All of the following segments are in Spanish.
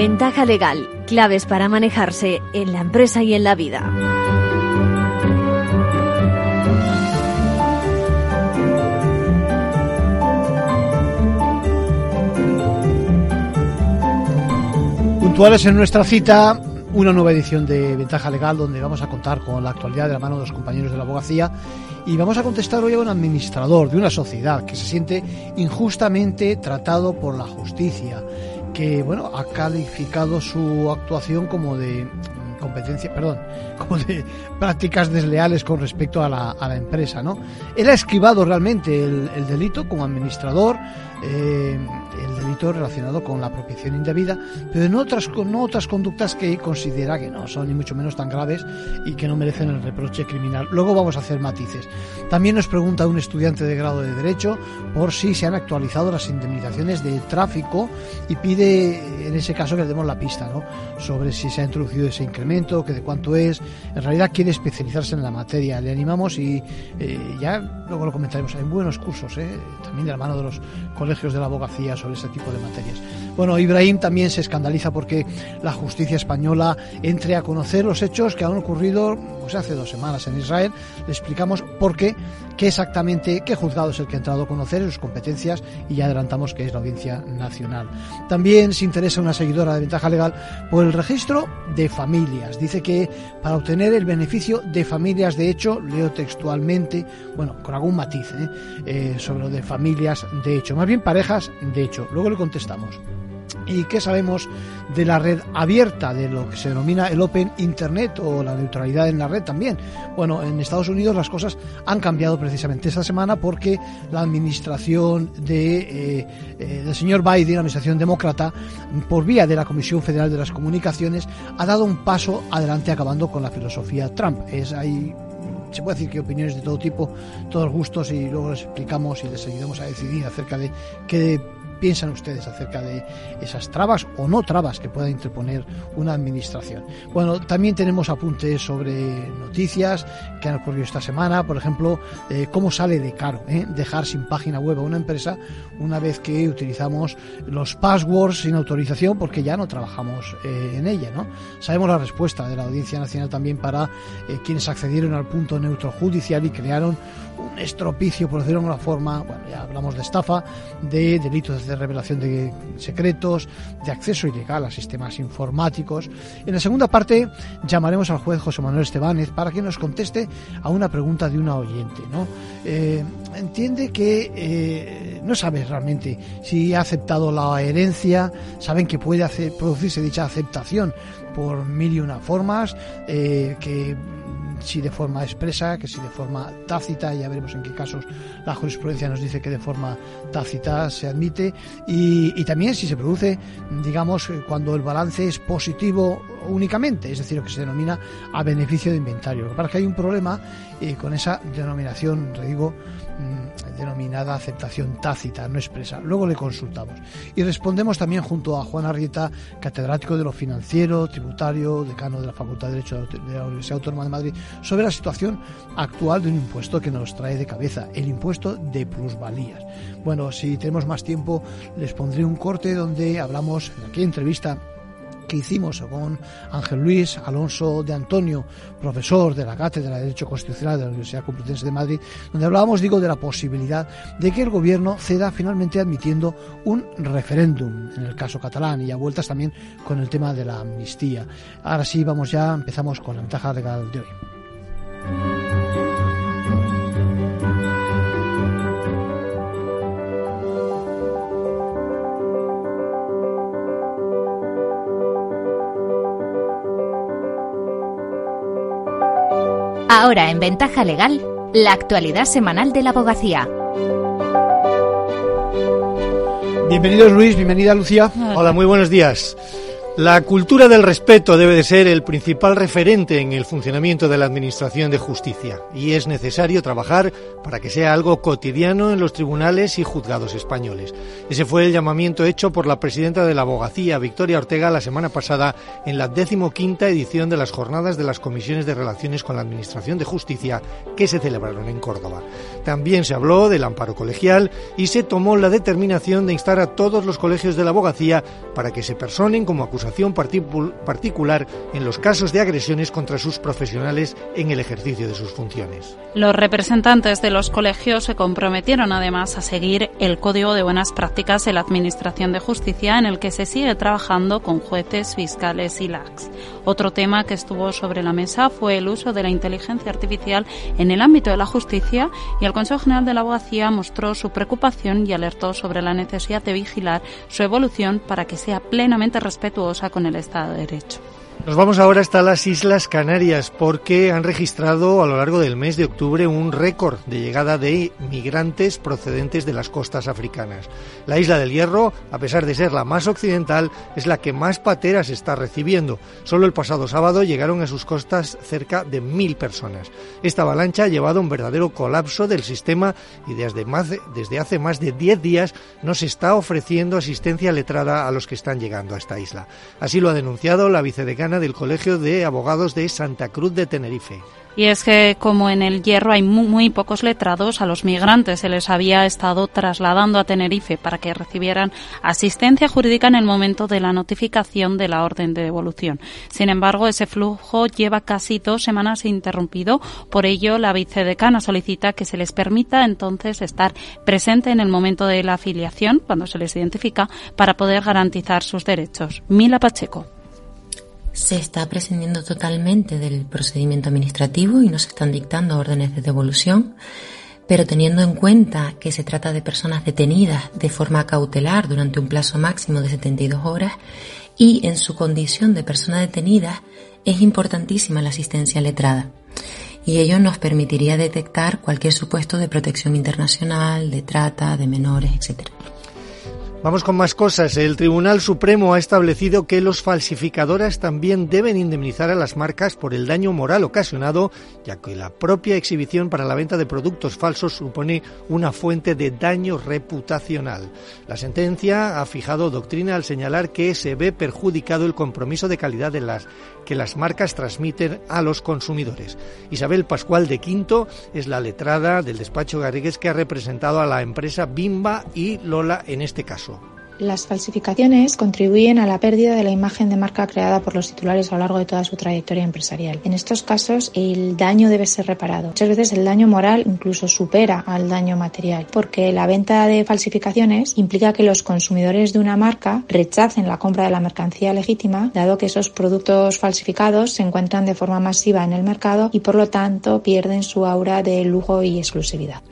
Ventaja legal, claves para manejarse en la empresa y en la vida. Puntuales en nuestra cita, una nueva edición de Ventaja Legal donde vamos a contar con la actualidad de la mano de los compañeros de la abogacía y vamos a contestar hoy a un administrador de una sociedad que se siente injustamente tratado por la justicia, que bueno, ha calificado su actuación como de competencia, perdón, como de prácticas desleales con respecto a la, a la empresa, ¿no? Él ha esquivado realmente el, el delito como administrador, eh, el delito relacionado con la apropiación indebida, pero en otras, con otras conductas que considera que no son ni mucho menos tan graves y que no merecen el reproche criminal. Luego vamos a hacer matices. También nos pregunta un estudiante de grado de Derecho por si se han actualizado las indemnizaciones de tráfico y pide en ese caso que le demos la pista ¿no? sobre si se ha introducido ese incremento, que de cuánto es. En realidad quiere especializarse en la materia. Le animamos y eh, ya luego lo comentaremos. Hay buenos cursos, ¿eh? también de la mano de los de la abogacía sobre ese tipo de materias. Bueno, Ibrahim también se escandaliza porque la justicia española entre a conocer los hechos que han ocurrido pues, hace dos semanas en Israel. Le explicamos por qué, qué exactamente, qué juzgado es el que ha entrado a conocer sus competencias y ya adelantamos que es la Audiencia Nacional. También se interesa una seguidora de Ventaja Legal por el registro de familias. Dice que para obtener el beneficio de familias, de hecho, leo textualmente, bueno, con algún matiz ¿eh? Eh, sobre lo de familias de hecho, más bien parejas de hecho. Luego le contestamos. ¿Y qué sabemos de la red abierta, de lo que se denomina el Open Internet o la neutralidad en la red también? Bueno, en Estados Unidos las cosas han cambiado precisamente esta semana porque la administración de, eh, eh, del señor Biden, la administración demócrata, por vía de la Comisión Federal de las Comunicaciones, ha dado un paso adelante acabando con la filosofía Trump. Es ahí se puede decir que opiniones de todo tipo, todos gustos y luego les explicamos y les ayudamos a decidir acerca de qué piensan ustedes acerca de esas trabas o no trabas que pueda interponer una administración. Bueno, también tenemos apuntes sobre noticias que han ocurrido esta semana, por ejemplo, eh, cómo sale de caro eh, dejar sin página web a una empresa una vez que utilizamos los passwords sin autorización porque ya no trabajamos eh, en ella, ¿no? Sabemos la respuesta de la Audiencia Nacional también para eh, quienes accedieron al punto neutro judicial y crearon un estropicio, por decirlo de alguna forma, bueno, ya hablamos de estafa, de delitos de revelación de secretos, de acceso ilegal a sistemas informáticos. En la segunda parte llamaremos al juez José Manuel Estebánez para que nos conteste a una pregunta de una oyente, ¿no? Eh, entiende que eh, no sabe realmente si ha aceptado la herencia, saben que puede hacer, producirse dicha aceptación por mil y una formas, eh, que si de forma expresa, que si de forma tácita, ya veremos en qué casos la jurisprudencia nos dice que de forma tácita se admite, y, también si se produce, digamos, cuando el balance es positivo únicamente, es decir, lo que se denomina a beneficio de inventario. Lo que pasa es que hay un problema eh, con esa denominación, te digo, denominada aceptación tácita, no expresa. Luego le consultamos. Y respondemos también junto a Juan Arrieta, catedrático de lo financiero, tributario, decano de la Facultad de Derecho de la Universidad Autónoma de Madrid, sobre la situación actual de un impuesto que nos trae de cabeza, el impuesto de plusvalías. Bueno, si tenemos más tiempo, les pondré un corte donde hablamos en aquella entrevista que hicimos con Ángel Luis Alonso de Antonio, profesor de la Cátedra de Derecho Constitucional de la Universidad Complutense de Madrid, donde hablábamos, digo, de la posibilidad de que el gobierno ceda finalmente admitiendo un referéndum en el caso catalán y a vueltas también con el tema de la amnistía. Ahora sí, vamos ya, empezamos con la ventaja legal de hoy. Ahora en Ventaja Legal, la actualidad semanal de la abogacía. Bienvenidos Luis, bienvenida Lucía. Hola, muy buenos días. La cultura del respeto debe de ser el principal referente en el funcionamiento de la Administración de Justicia y es necesario trabajar para que sea algo cotidiano en los tribunales y juzgados españoles. Ese fue el llamamiento hecho por la presidenta de la Abogacía, Victoria Ortega, la semana pasada en la decimoquinta edición de las jornadas de las comisiones de relaciones con la Administración de Justicia que se celebraron en Córdoba. También se habló del amparo colegial y se tomó la determinación de instar a todos los colegios de la Abogacía para que se personen como acusados particular en los casos de agresiones contra sus profesionales en el ejercicio de sus funciones. Los representantes de los colegios se comprometieron además a seguir el Código de Buenas Prácticas de la Administración de Justicia en el que se sigue trabajando con jueces, fiscales y LACs. Otro tema que estuvo sobre la mesa fue el uso de la inteligencia artificial en el ámbito de la justicia y el Consejo General de la Abogacía mostró su preocupación y alertó sobre la necesidad de vigilar su evolución para que sea plenamente respetuosa con el Estado de Derecho. Nos vamos ahora hasta las Islas Canarias porque han registrado a lo largo del mes de octubre un récord de llegada de migrantes procedentes de las costas africanas. La isla del Hierro, a pesar de ser la más occidental, es la que más pateras está recibiendo. Solo el pasado sábado llegaron a sus costas cerca de mil personas. Esta avalancha ha llevado a un verdadero colapso del sistema y desde, desde hace más de diez días no se está ofreciendo asistencia letrada a los que están llegando a esta isla. Así lo ha denunciado la vicedecana del Colegio de Abogados de Santa Cruz de Tenerife. Y es que como en el Hierro hay muy, pocos letrados, a los migrantes se les había estado trasladando a Tenerife para que recibieran asistencia jurídica en el momento de la notificación de la orden de devolución. Sin embargo, ese flujo lleva casi dos semanas interrumpido. Por ello, la vicedecana solicita que se les permita entonces estar presente en el momento de la afiliación, cuando se les identifica, para poder garantizar sus derechos. Mila Pacheco se está prescindiendo totalmente del procedimiento administrativo y no se están dictando órdenes de devolución, pero teniendo en cuenta que se trata de personas detenidas de forma cautelar durante un plazo máximo de 72 horas y en su condición de persona detenida, es importantísima la asistencia letrada. Y ello nos permitiría detectar cualquier supuesto de protección internacional, de trata, de menores, etc. Vamos con más cosas. El Tribunal Supremo ha establecido que los falsificadores también deben indemnizar a las marcas por el daño moral ocasionado, ya que la propia exhibición para la venta de productos falsos supone una fuente de daño reputacional. La sentencia ha fijado doctrina al señalar que se ve perjudicado el compromiso de calidad de las que las marcas transmiten a los consumidores. Isabel Pascual de Quinto es la letrada del despacho Garrigues que ha representado a la empresa Bimba y Lola en este caso. Las falsificaciones contribuyen a la pérdida de la imagen de marca creada por los titulares a lo largo de toda su trayectoria empresarial. En estos casos, el daño debe ser reparado. Muchas veces el daño moral incluso supera al daño material, porque la venta de falsificaciones implica que los consumidores de una marca rechacen la compra de la mercancía legítima, dado que esos productos falsificados se encuentran de forma masiva en el mercado y por lo tanto pierden su aura de lujo y exclusividad.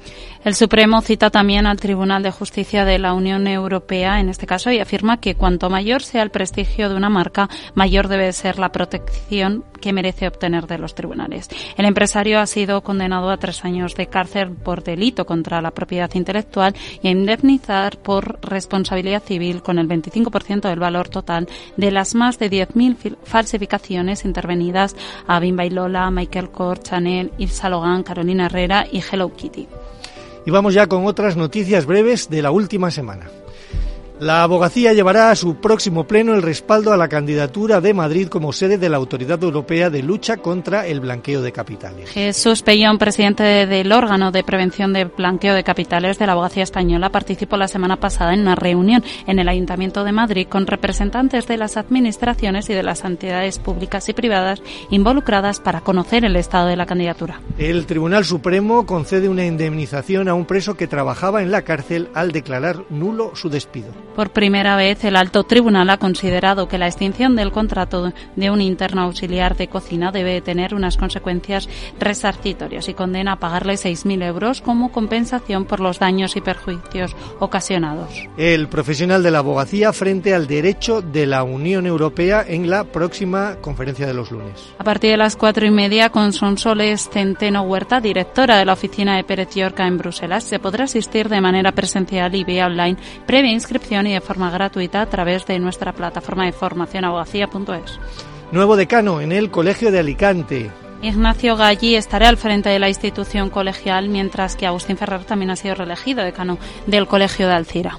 El Supremo cita también al Tribunal de Justicia de la Unión Europea en este caso y afirma que cuanto mayor sea el prestigio de una marca, mayor debe ser la protección que merece obtener de los tribunales. El empresario ha sido condenado a tres años de cárcel por delito contra la propiedad intelectual y a indemnizar por responsabilidad civil con el 25% del valor total de las más de 10.000 falsificaciones intervenidas a Bimba y Lola, Michael Kors, Chanel, Yves Saint Carolina Herrera y Hello Kitty. Y vamos ya con otras noticias breves de la última semana. La abogacía llevará a su próximo pleno el respaldo a la candidatura de Madrid como sede de la Autoridad Europea de Lucha contra el Blanqueo de Capitales. Jesús Pellón, presidente del órgano de prevención de blanqueo de capitales de la abogacía española, participó la semana pasada en una reunión en el Ayuntamiento de Madrid con representantes de las administraciones y de las entidades públicas y privadas involucradas para conocer el estado de la candidatura. El Tribunal Supremo concede una indemnización a un preso que trabajaba en la cárcel al declarar nulo su despido. Por primera vez, el alto tribunal ha considerado que la extinción del contrato de un interno auxiliar de cocina debe tener unas consecuencias resarcitorias y condena a pagarle 6.000 euros como compensación por los daños y perjuicios ocasionados. El profesional de la abogacía frente al derecho de la Unión Europea en la próxima conferencia de los lunes. A partir de las cuatro y media, con Sonsoles Centeno Huerta, directora de la oficina de Pérez Yorca en Bruselas, se podrá asistir de manera presencial y vía online previa inscripción y de forma gratuita a través de nuestra plataforma de formación abogacía.es. Nuevo decano en el Colegio de Alicante. Ignacio Galli estará al frente de la institución colegial, mientras que Agustín Ferrer también ha sido reelegido decano del Colegio de Alcira.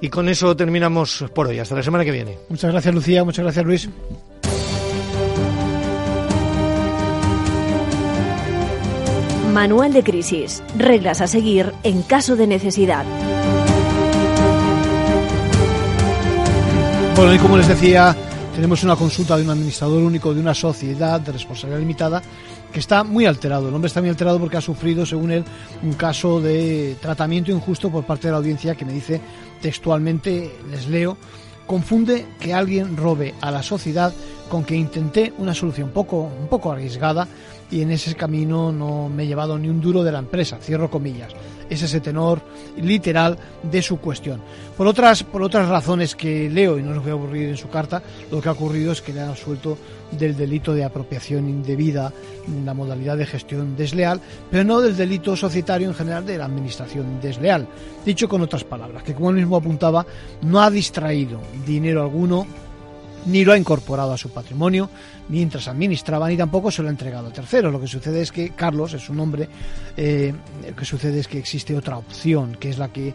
Y con eso terminamos por hoy. Hasta la semana que viene. Muchas gracias, Lucía. Muchas gracias, Luis. Manual de crisis. Reglas a seguir en caso de necesidad. Bueno, y como les decía, tenemos una consulta de un administrador único de una sociedad de responsabilidad limitada que está muy alterado. El hombre está muy alterado porque ha sufrido, según él, un caso de tratamiento injusto por parte de la audiencia que me dice textualmente, les leo, confunde que alguien robe a la sociedad con que intenté una solución poco, un poco arriesgada y en ese camino no me he llevado ni un duro de la empresa, cierro comillas. Es ese tenor literal de su cuestión. Por otras, por otras razones que leo, y no os voy a aburrir en su carta, lo que ha ocurrido es que le han suelto del delito de apropiación indebida, la modalidad de gestión desleal, pero no del delito societario en general de la administración desleal. Dicho con otras palabras, que como él mismo apuntaba, no ha distraído dinero alguno ni lo ha incorporado a su patrimonio mientras administraba, ni tampoco se lo ha entregado a terceros. Lo que sucede es que Carlos es un hombre, eh, lo que sucede es que existe otra opción, que es la que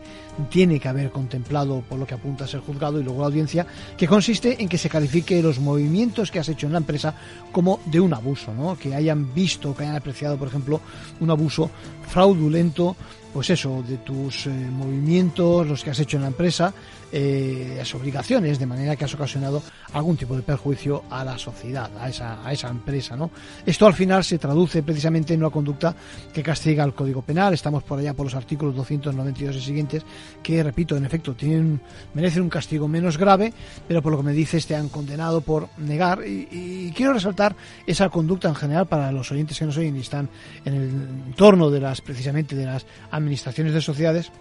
tiene que haber contemplado por lo que apunta a ser juzgado y luego la audiencia, que consiste en que se califique los movimientos que has hecho en la empresa como de un abuso, ¿no? que hayan visto, que hayan apreciado, por ejemplo, un abuso fraudulento pues eso, de tus eh, movimientos, los que has hecho en la empresa, eh, las obligaciones, de manera que has ocasionado algún tipo de perjuicio a la sociedad, a esa, a esa empresa. ¿no? Esto al final se traduce precisamente en una conducta que castiga el Código Penal. Estamos por allá por los artículos 292 y siguientes, que, repito, en efecto, tienen, merecen un castigo menos grave, pero por lo que me dices te han condenado por negar. Y, y quiero resaltar esa conducta en general para los oyentes que nos oyen y están en el entorno de las, precisamente, de las administraciones de sociedades,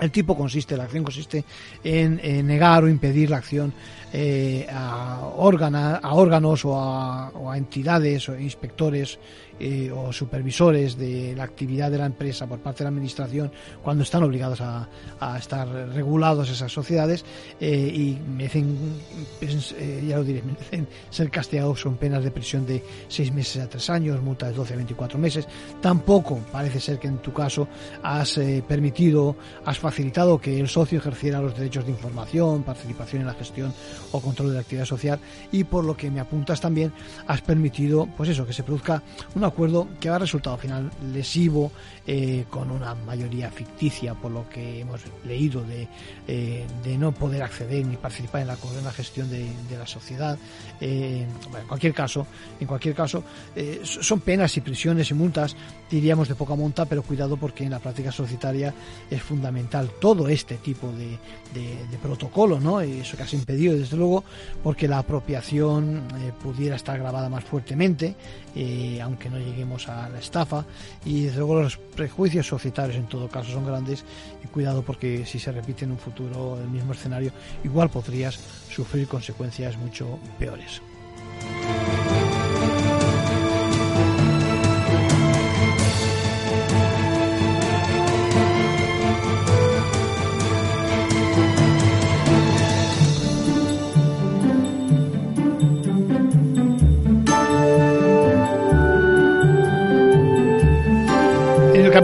el tipo consiste, la acción consiste en, negar o impedir la acción eh, a, órgana, a órganos o a, o a entidades o inspectores eh, o supervisores de la actividad de la empresa por parte de la administración cuando están obligados a, estar regulados esas sociedades eh, y merecen, eh, ya lo diré, merecen ser castigados con penas de prisión de 6 meses a 3 años, multa de 12 a 24 meses. Tampoco parece ser que en tu caso has permitido, has facilitado que el socio ejerciera los derechos de información, participación en la gestión o control de la actividad social y por lo que me apuntas también has permitido, pues eso, que se produzca una acuerdo que ha resultado al final lesivo eh, con una mayoría ficticia por lo que hemos leído de, eh, de no poder acceder ni participar en la, la gestión de, la sociedad. Eh, en cualquier caso en cualquier caso son penas y prisiones y multas diríamos de poca monta pero cuidado porque en la práctica societaria es fundamental todo este tipo de, protocolo no eso que has impedido desde luego porque la apropiación pudiera estar grabada más fuertemente aunque no lleguemos a la estafa y desde luego los prejuicios societarios en todo caso son grandes y cuidado porque si se repite en un futuro el mismo escenario igual podrías sufrir consecuencias mucho peores.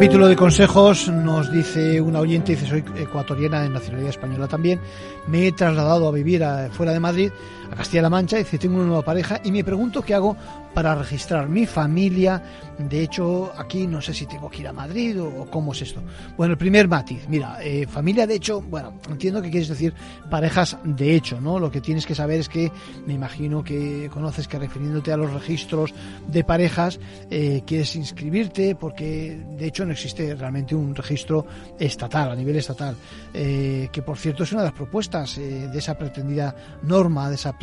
Capítulo de consejos nos dice una oyente, dice soy ecuatoriana de nacionalidad española también, me he trasladado a vivir a, fuera de Madrid, a Castilla-La Mancha, dice tengo una nueva pareja y me pregunto qué hago para registrar mi familia, de hecho aquí no sé si tengo que ir a Madrid o, cómo es esto. Bueno, el primer matiz, mira, eh, familia de hecho, bueno, entiendo que quieres decir parejas de hecho, ¿no? Lo que tienes que saber es que me imagino que conoces que refiriéndote a los registros de parejas, eh, quieres inscribirte porque de hecho no existe realmente un registro estatal, a nivel estatal, eh, que por cierto es una de las propuestas de esa pretendida norma, de esa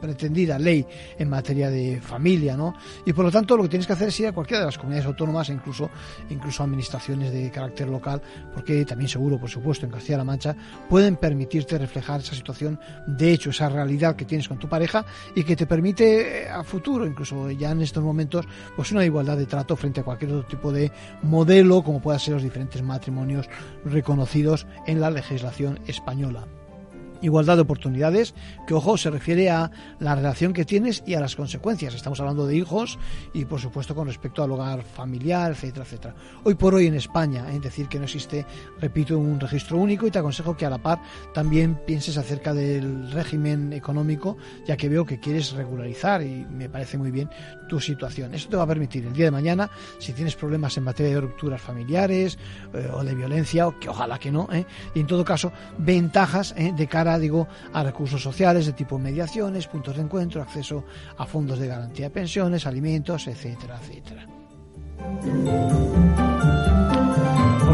pretendida ley en materia de familia, ¿no? Y por lo tanto lo que tienes que hacer es ir a cualquiera de las comunidades autónomas, e incluso, incluso administraciones de carácter local, porque también seguro, por supuesto, en Castilla-La Mancha, pueden permitirte reflejar esa situación, de hecho, esa realidad que tienes con tu pareja y que te permite a futuro, incluso ya en estos momentos, pues una igualdad de trato frente a cualquier otro tipo de modelo, como puedan ser los diferentes matrimonios reconocidos en la legislación española. Igualdad de oportunidades, que ojo, se refiere a la relación que tienes y a las consecuencias. Estamos hablando de hijos y por supuesto con respecto al hogar familiar, etcétera, etcétera. Hoy por hoy en España, es decir, que no existe, repito, un registro único y te aconsejo que a la par también pienses acerca del régimen económico, ya que veo que quieres regularizar y me parece muy bien tu situación. Eso te va a permitir el día de mañana, si tienes problemas en materia de rupturas familiares eh, o de violencia, o que ojalá que no, ¿eh? y en todo caso, ventajas ¿eh? de cara digo, a recursos sociales de tipo mediaciones, puntos de encuentro, acceso a fondos de garantía de pensiones, alimentos, etcétera, etcétera.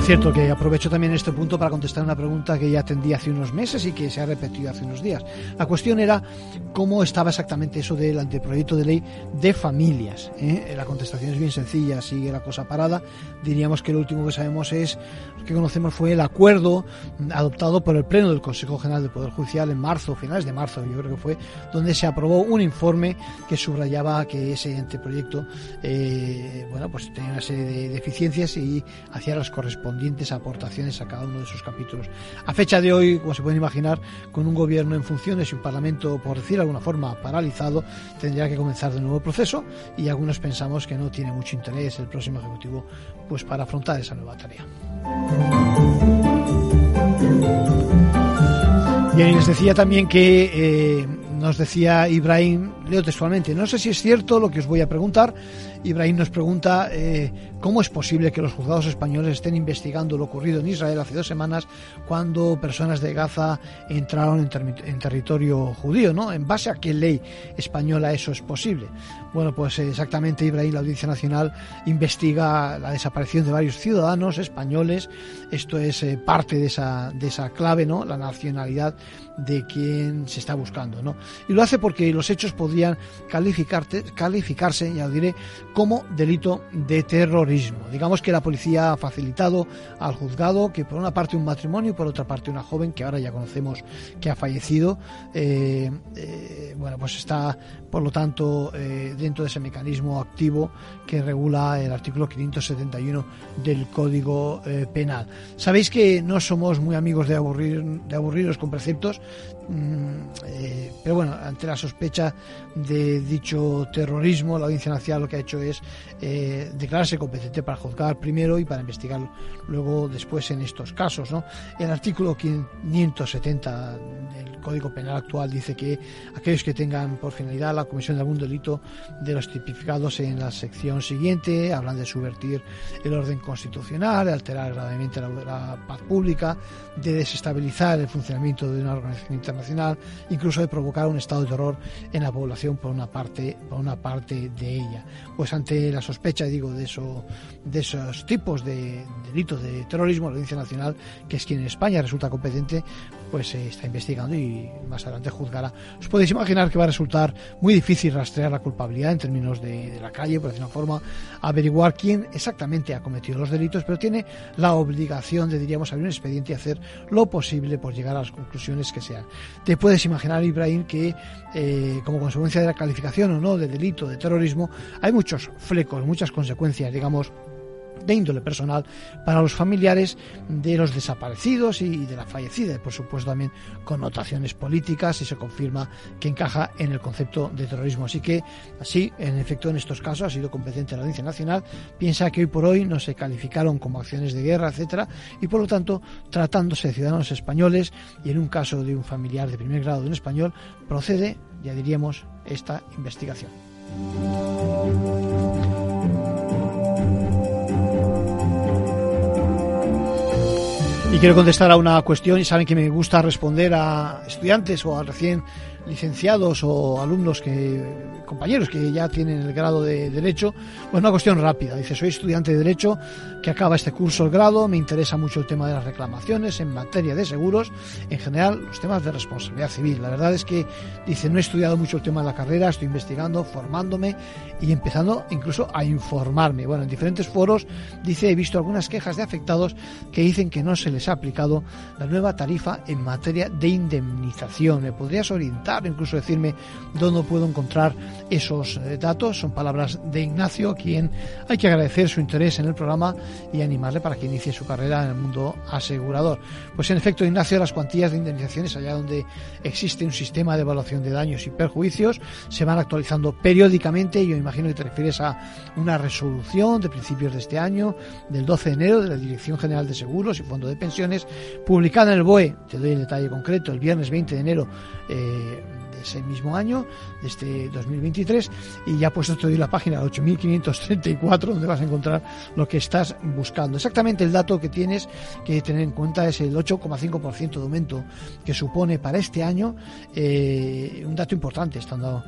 Por cierto, que aprovecho también este punto para contestar una pregunta que ya atendí hace unos meses y que se ha repetido hace unos días. La cuestión era cómo estaba exactamente eso del anteproyecto de ley de familias. ¿eh? La contestación es bien sencilla, sigue la cosa parada. Diríamos que lo último que sabemos es, que conocemos fue el acuerdo adoptado por el Pleno del Consejo General del Poder Judicial en marzo, finales de marzo, yo creo que fue, donde se aprobó un informe que subrayaba que ese anteproyecto, eh, bueno, pues tenía una serie de deficiencias y hacía las correspondientes correspondientes aportaciones a cada uno de sus capítulos. A fecha de hoy, como se pueden imaginar, con un gobierno en funciones y un parlamento, por decir de alguna forma, paralizado, tendría que comenzar de nuevo el proceso y algunos pensamos que no tiene mucho interés el próximo Ejecutivo pues para afrontar esa nueva tarea. Bien, les decía también que eh, nos decía Ibrahim, leo textualmente, no sé si es cierto lo que os voy a preguntar, Ibrahim nos pregunta eh, cómo es posible que los juzgados españoles estén investigando lo ocurrido en Israel hace dos semanas cuando personas de Gaza entraron en, territorio judío, ¿no? ¿En base a qué ley española eso es posible? Bueno, pues exactamente Ibrahim, la Audiencia Nacional investiga la desaparición de varios ciudadanos españoles. Esto es eh, parte de esa, de esa clave, ¿no? La nacionalidad de quien se está buscando, ¿no? Y lo hace porque los hechos podrían calificarse, ya lo diré, como delito de terrorismo. Digamos que la policía ha facilitado al juzgado que por una parte un matrimonio y por otra parte una joven que ahora ya conocemos que ha fallecido, eh, eh, bueno, pues está por lo tanto eh, dentro de ese mecanismo activo que regula el artículo 571 del Código Penal. Sabéis que no somos muy amigos de, aburrir, de aburriros con preceptos, Mm, eh, pero bueno, ante la sospecha de dicho terrorismo, la Audiencia Nacional lo que ha hecho es eh, declararse competente para juzgar primero y para investigar luego después en estos casos. ¿no? El artículo 570 del Código Penal actual dice que aquellos que tengan por finalidad la comisión de algún delito de los tipificados en la sección siguiente hablan de subvertir el orden constitucional, de alterar gravemente la, la paz pública, de desestabilizar el funcionamiento de una organización internacional incluso de provocar un estado de terror en la población por una parte, por una parte de ella. Pues ante la sospecha, digo, de eso, de esos tipos de delitos de terrorismo, la Audiencia Nacional, que es quien en España resulta competente, pues se está investigando y más adelante juzgará. Os podéis imaginar que va a resultar muy difícil rastrear la culpabilidad en términos de, de la calle, por decir una forma, averiguar quién exactamente ha cometido los delitos, pero tiene la obligación de, diríamos, abrir un expediente y hacer lo posible por llegar a las conclusiones que sean. Te puedes imaginar, Ibrahim, que eh, como consecuencia de la calificación o no de delito de terrorismo, hay muchos flecos, muchas consecuencias, digamos, de índole personal para los familiares de los desaparecidos y de la fallecida, y por supuesto también connotaciones políticas y se confirma que encaja en el concepto de terrorismo. Así que, así, en efecto, en estos casos ha sido competente la Audiencia Nacional, piensa que hoy por hoy no se calificaron como acciones de guerra, etcétera, y por lo tanto, tratándose de ciudadanos españoles y en un caso de un familiar de primer grado de un español, procede, ya diríamos, esta investigación. Y quiero contestar a una cuestión y saben que me gusta responder a estudiantes o a recién licenciados o alumnos que compañeros que ya tienen el grado de derecho, pues una cuestión rápida. Dice, soy estudiante de derecho que acaba este curso el grado, me interesa mucho el tema de las reclamaciones en materia de seguros, en general los temas de responsabilidad civil. La verdad es que dice, no he estudiado mucho el tema de la carrera, estoy investigando, formándome y empezando incluso a informarme. Bueno, en diferentes foros dice, he visto algunas quejas de afectados que dicen que no se les ha aplicado la nueva tarifa en materia de indemnización. ¿Me podrías orientar? Incluso decirme dónde puedo encontrar esos eh, datos. Son palabras de Ignacio, a quien hay que agradecer su interés en el programa y animarle para que inicie su carrera en el mundo asegurador. Pues en efecto, Ignacio, las cuantías de indemnizaciones allá donde existe un sistema de evaluación de daños y perjuicios se van actualizando periódicamente. Yo imagino que te refieres a una resolución de principios de este año, del 12 de enero, de la Dirección General de Seguros y Fondo de Pensiones, publicada en el BOE, te doy el detalle concreto, el viernes 20 de enero. Eh, ese mismo año, de este 2023, y ya puesto te doy la página 8534 donde vas a encontrar lo que estás buscando. Exactamente el dato que tienes que tener en cuenta es el 8,5% de aumento que supone para este año, eh, un dato importante estando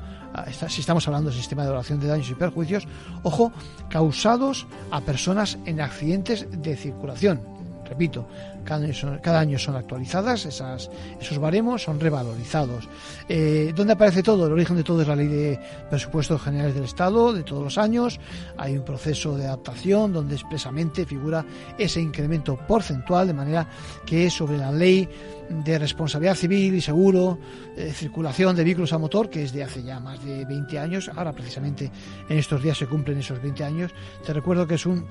si estamos hablando del sistema de evaluación de daños y perjuicios, ojo, causados a personas en accidentes de circulación. Repito, cada año son, actualizadas, esas, esos baremos son revalorizados. Eh, ¿Dónde aparece todo? El origen de todo es la ley de presupuestos generales del Estado de todos los años. Hay un proceso de adaptación donde expresamente figura ese incremento porcentual, de manera que sobre la ley de responsabilidad civil y seguro, eh, circulación de vehículos a motor, que es de hace ya más de 20 años, ahora precisamente en estos días se cumplen esos 20 años. Te recuerdo que es un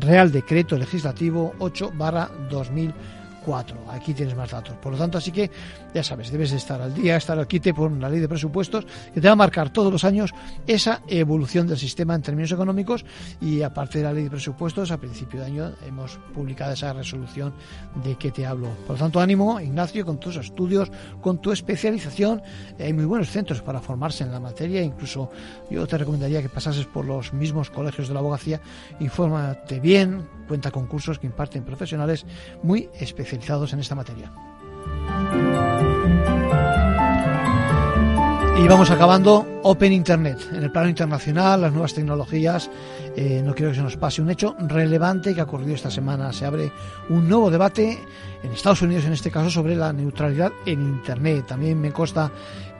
Real Decreto Legislativo 8 barra 2004. Aquí tienes más datos. Por lo tanto, así que ya sabes, debes de estar al día, estar al quite por una ley de presupuestos que te va a marcar todos los años esa evolución del sistema en términos económicos y aparte de la ley de presupuestos, a principio de año hemos publicado esa resolución de que te hablo. Por lo tanto, ánimo, Ignacio, con tus estudios, con tu especialización. Hay muy buenos centros para formarse en la materia, incluso yo te recomendaría que pasases por los mismos colegios de la abogacía, infórmate bien, cuenta con cursos que imparten profesionales muy especializados en esta materia. Y vamos acabando Open Internet. En el plano internacional, las nuevas tecnologías, eh, no quiero que se nos pase un hecho relevante que ha ocurrido esta semana. Se abre un nuevo debate en Estados Unidos, en este caso, sobre la neutralidad en Internet. También me consta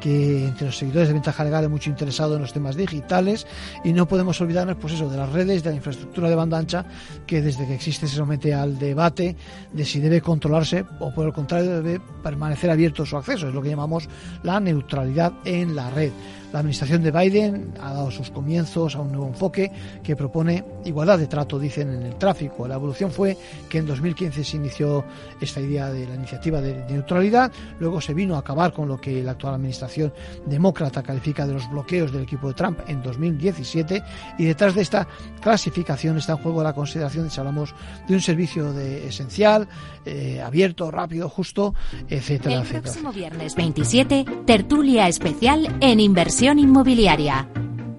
que entre los seguidores de Ventaja Legal hay mucho interesado en los temas digitales y no podemos olvidarnos pues eso de las redes, de la infraestructura de banda ancha que desde que existe se somete al debate de si debe controlarse o por el contrario debe permanecer abierto su acceso, es lo que llamamos la neutralidad en la red. La administración de Biden ha dado sus comienzos a un nuevo enfoque que propone igualdad de trato, dicen, en el tráfico. La evolución fue que en 2015 se inició esta idea de la iniciativa de neutralidad, luego se vino a acabar con lo que la actual administración demócrata califica de los bloqueos del equipo de Trump en 2017 y detrás de esta clasificación está en juego la consideración de si hablamos de un servicio de esencial, eh, abierto, rápido, justo, etcétera, El próximo viernes 27, tertulia especial en inversión inmobiliaria.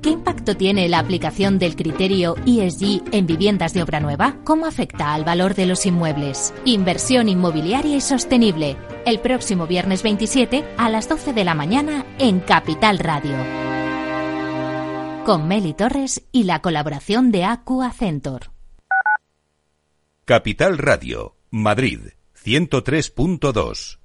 ¿Qué impacto tiene la aplicación del criterio ESG en viviendas de obra nueva? ¿Cómo afecta al valor de los inmuebles? Inversión inmobiliaria y sostenible. El próximo viernes 27 a las 12 de la mañana en Capital Radio. Con Meli Torres y la colaboración de Aqua Centor. Capital Radio, Madrid, 103.2.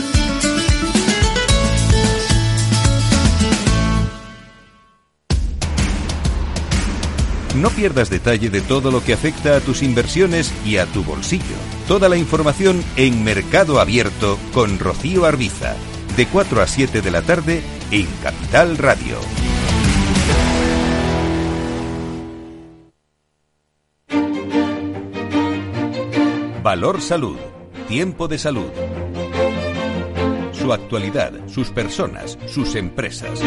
No pierdas detalle de todo lo que afecta a tus inversiones y a tu bolsillo. Toda la información en Mercado Abierto con Rocío Arbiza, de 4 a 7 de la tarde en Capital Radio. Valor Salud. Tiempo de salud. Su actualidad, sus personas, sus empresas.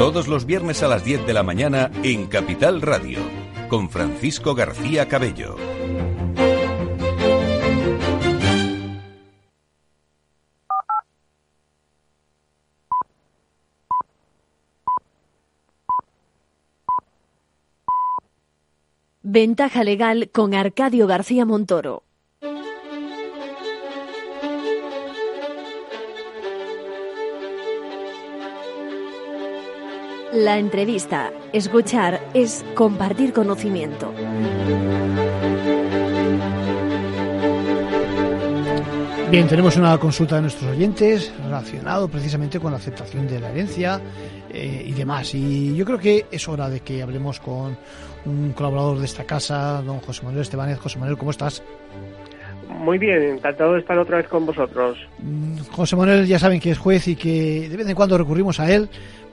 Todos los viernes a las 10 de la mañana en Capital Radio, con Francisco García Cabello. Ventaja legal con Arcadio García Montoro. La entrevista, escuchar, es compartir conocimiento. Bien, tenemos una consulta de nuestros oyentes relacionado precisamente con la aceptación de la herencia eh, y demás. Y yo creo que es hora de que hablemos con un colaborador de esta casa, don José Manuel Estebanez. José Manuel, ¿cómo estás? Muy bien, encantado de estar otra vez con vosotros. Mm, José Manuel ya saben que es juez y que de vez en cuando recurrimos a él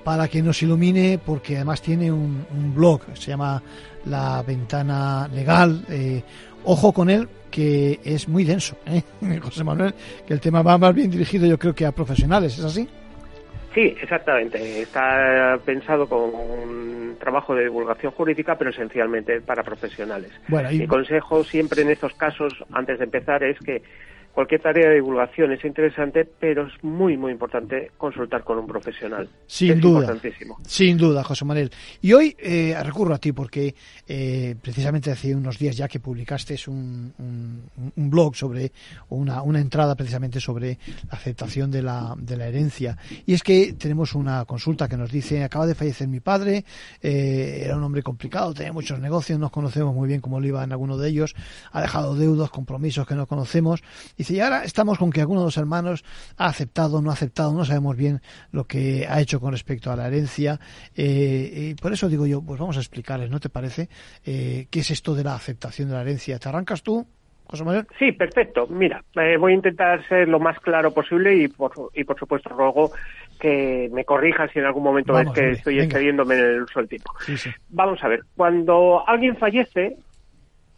para que nos ilumine, porque además tiene un, un blog, se llama La Ventana Legal. Eh, ojo con él, que es muy denso, ¿eh? José Manuel, que el tema va más bien dirigido yo creo que a profesionales, ¿es así? Sí, exactamente. Está pensado con un trabajo de divulgación jurídica, pero esencialmente para profesionales. Bueno, y... Mi consejo siempre en estos casos, antes de empezar, es que cualquier tarea de divulgación es interesante, pero es muy, muy importante consultar con un profesional. Sin es duda. Importantísimo. Sin duda, José Manuel. Y hoy eh, recurro a ti porque eh, precisamente hace unos días ya que publicaste un, un, un blog sobre una, una, entrada precisamente sobre la aceptación de la, de la herencia. Y es que tenemos una consulta que nos dice, acaba de fallecer mi padre, eh, era un hombre complicado, tenía muchos negocios, nos conocemos muy bien cómo lo iba en alguno de ellos, ha dejado deudos, compromisos que no conocemos. Y y ahora estamos con que alguno de los hermanos ha aceptado, no ha aceptado, no sabemos bien lo que ha hecho con respecto a la herencia. Eh, y por eso digo yo, pues vamos a explicarles, ¿no te parece? Eh, ¿Qué es esto de la aceptación de la herencia? ¿Te arrancas tú? José Manuel. Sí, perfecto. Mira, eh, voy a intentar ser lo más claro posible y por, y por supuesto ruego que me corrijas si en algún momento Vamos, ves que estoy excediéndome en el uso del tiempo. Sí, sí. Vamos a ver, cuando alguien fallece,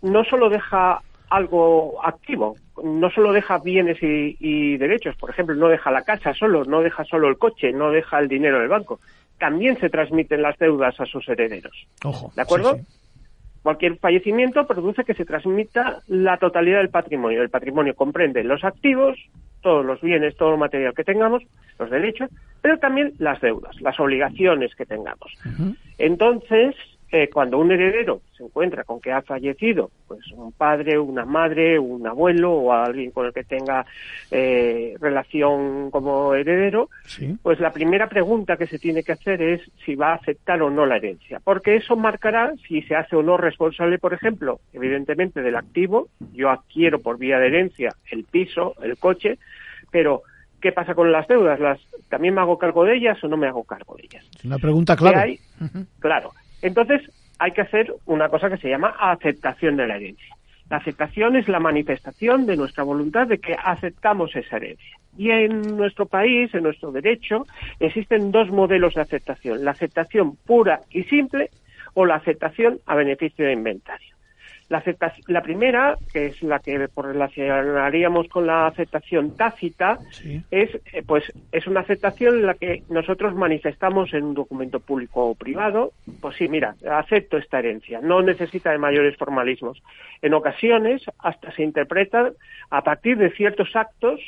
no solo deja algo activo, no solo deja bienes y, y, derechos, por ejemplo, no deja la casa solo, no deja solo el coche, no deja el dinero en el banco, también se transmiten las deudas a sus herederos. Ojo. ¿De acuerdo? Sí, sí. Cualquier fallecimiento produce que se transmita la totalidad del patrimonio. El patrimonio comprende los activos, todos los bienes, todo el material que tengamos, los derechos, pero también las deudas, las obligaciones que tengamos. Uh -huh. Entonces, eh, cuando un heredero se encuentra con que ha fallecido, pues un padre, una madre, un abuelo o alguien con el que tenga eh, relación como heredero, sí. pues la primera pregunta que se tiene que hacer es si va a aceptar o no la herencia, porque eso marcará si se hace o no responsable, por ejemplo, evidentemente del activo. Yo adquiero por vía de herencia el piso, el coche, pero ¿qué pasa con las deudas? ¿Las, ¿También me hago cargo de ellas o no me hago cargo de ellas? Es una pregunta clave. Hay. Claro. Entonces, hay que hacer una cosa que se llama aceptación de la herencia. La aceptación es la manifestación de nuestra voluntad de que aceptamos esa herencia. Y en nuestro país, en nuestro derecho, existen dos modelos de aceptación. La aceptación pura y simple o la aceptación a beneficio de inventario. La, la primera, que es la que relacionaríamos con la aceptación tácita, sí. es eh, pues es una aceptación en la que nosotros manifestamos en un documento público o privado, pues sí, mira, acepto esta herencia, no necesita de mayores formalismos. En ocasiones hasta se interpreta a partir de ciertos actos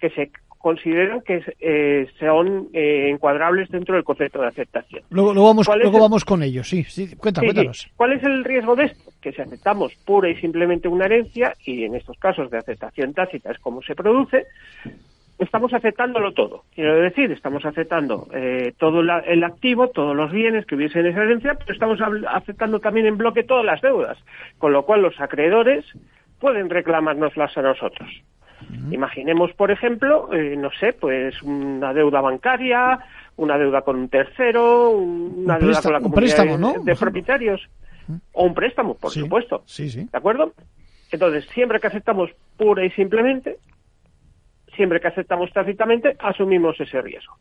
que se consideran que eh, son eh, encuadrables dentro del concepto de aceptación. Luego, luego vamos, luego el... vamos con ellos, sí, sí, cuenta, sí, cuéntanos. Sí. ¿Cuál es el riesgo de esto? Que si aceptamos pura y simplemente una herencia, y en estos casos de aceptación tácita es como se produce, estamos aceptándolo todo. Quiero decir, estamos aceptando eh, todo la, el activo, todos los bienes que hubiese en esa herencia, pero estamos aceptando también en bloque todas las deudas, con lo cual los acreedores pueden reclamárnoslas a nosotros. Imaginemos, por ejemplo, eh, no sé, pues una deuda bancaria, una deuda con un tercero, una un deuda con la un comunidad préstamo, ¿no? de, de propietarios, o un préstamo, por sí, supuesto. Sí, sí. ¿De acuerdo? Entonces, siempre que aceptamos pura y simplemente, siempre que aceptamos tácitamente, asumimos ese riesgo.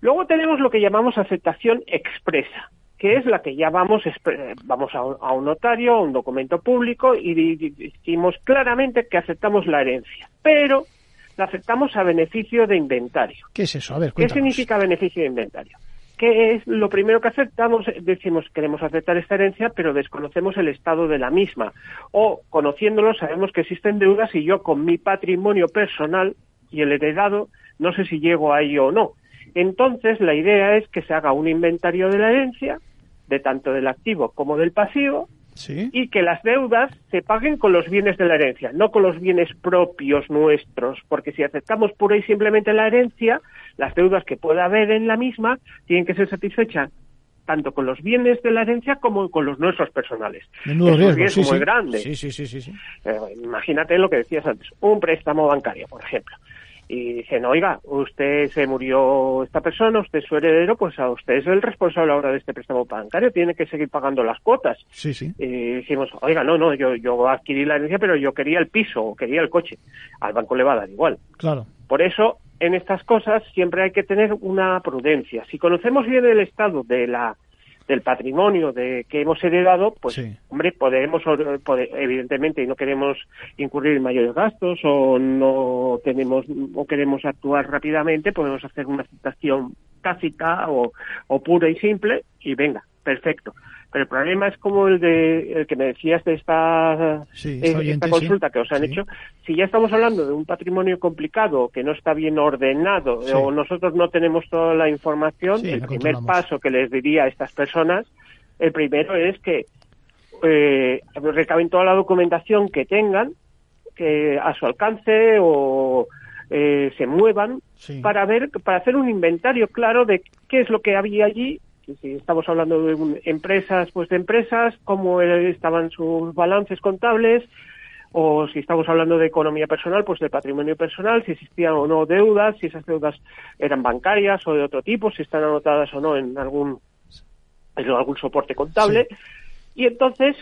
Luego tenemos lo que llamamos aceptación expresa. Que es la que ya vamos, vamos a, un notario, a un documento público y decimos claramente que aceptamos la herencia, pero la aceptamos a beneficio de inventario. ¿Qué es eso? A ver, ¿Qué significa beneficio de inventario? ¿Qué es lo primero que aceptamos? Decimos, queremos aceptar esta herencia, pero desconocemos el estado de la misma. O, conociéndolo, sabemos que existen deudas y yo con mi patrimonio personal y el heredado, no sé si llego a ello o no. Entonces, la idea es que se haga un inventario de la herencia, de tanto del activo como del pasivo, y que las deudas se paguen con los bienes de la herencia, no con los bienes propios nuestros, porque si aceptamos pura y simplemente la herencia, las deudas que pueda haber en la misma tienen que ser satisfechas tanto con los bienes de la herencia como con los nuestros personales. Menudo es riesgo, muy grande. Sí, sí, sí, sí. Eh, imagínate lo que decías antes, un préstamo bancario, por ejemplo y dicen, oiga, usted se murió esta persona, usted es su heredero, pues a usted es el responsable ahora de este préstamo bancario, tiene que seguir pagando las cuotas. Sí, sí. Y decimos, oiga, no, no, yo, yo adquirí la herencia, pero yo quería el piso o quería el coche. Al banco le va a dar igual. Claro. Por eso, en estas cosas siempre hay que tener una prudencia. Si conocemos bien el estado de la del patrimonio de que hemos heredado, pues hombre, podemos evidentemente y no queremos incurrir en mayores gastos o no tenemos o queremos actuar rápidamente, podemos hacer una aceptación tácita o, o pura y simple y venga, perfecto. Pero el problema es como el de el que me decías de esta, eh, consulta que os han hecho. Si ya estamos hablando de un patrimonio complicado que no está bien ordenado o nosotros no tenemos toda la información, el primer paso que les diría a estas personas, el primero es que eh, recaben toda la documentación que tengan que a su alcance o eh, se muevan para ver para hacer un inventario claro de qué es lo que había allí si estamos hablando de empresas, pues de empresas, cómo estaban sus balances contables, o si estamos hablando de economía personal, pues de patrimonio personal, si existían o no deudas, si esas deudas eran bancarias o de otro tipo, si están anotadas o no en algún en algún soporte contable. Y entonces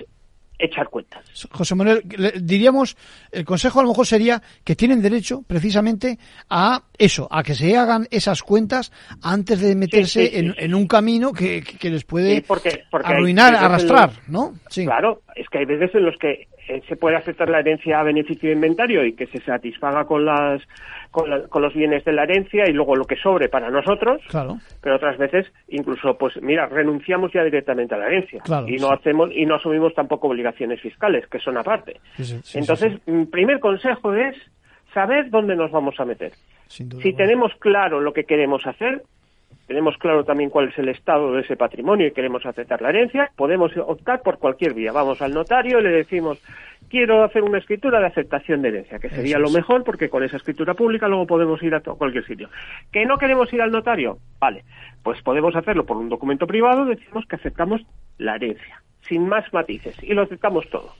echar cuentas. José Manuel, diríamos, el consejo a lo mejor sería que tienen derecho precisamente a eso, a que se hagan esas cuentas antes de meterse en, un camino que, les puede arruinar, arrastrar, ¿no? Claro, es que hay veces en los que eh, se puede aceptar la herencia a beneficio de inventario y que se satisfaga con las con, los bienes de la herencia y luego lo que sobre para nosotros. Claro. Pero otras veces incluso pues mira, renunciamos ya directamente a la herencia y no hacemos y no asumimos tampoco obligaciones fiscales, que son aparte. Entonces, mi primer consejo es saber dónde nos vamos a meter. si tenemos claro lo que queremos hacer, tenemos claro también cuál es el estado de ese patrimonio y queremos aceptar la herencia, podemos optar por cualquier vía. Vamos al notario y le decimos, quiero hacer una escritura de aceptación de herencia, que sería lo mejor porque con esa escritura pública luego podemos ir a cualquier sitio. ¿Que no queremos ir al notario? Vale, pues podemos hacerlo por un documento privado, decimos que aceptamos la herencia, sin más matices, y lo aceptamos todo.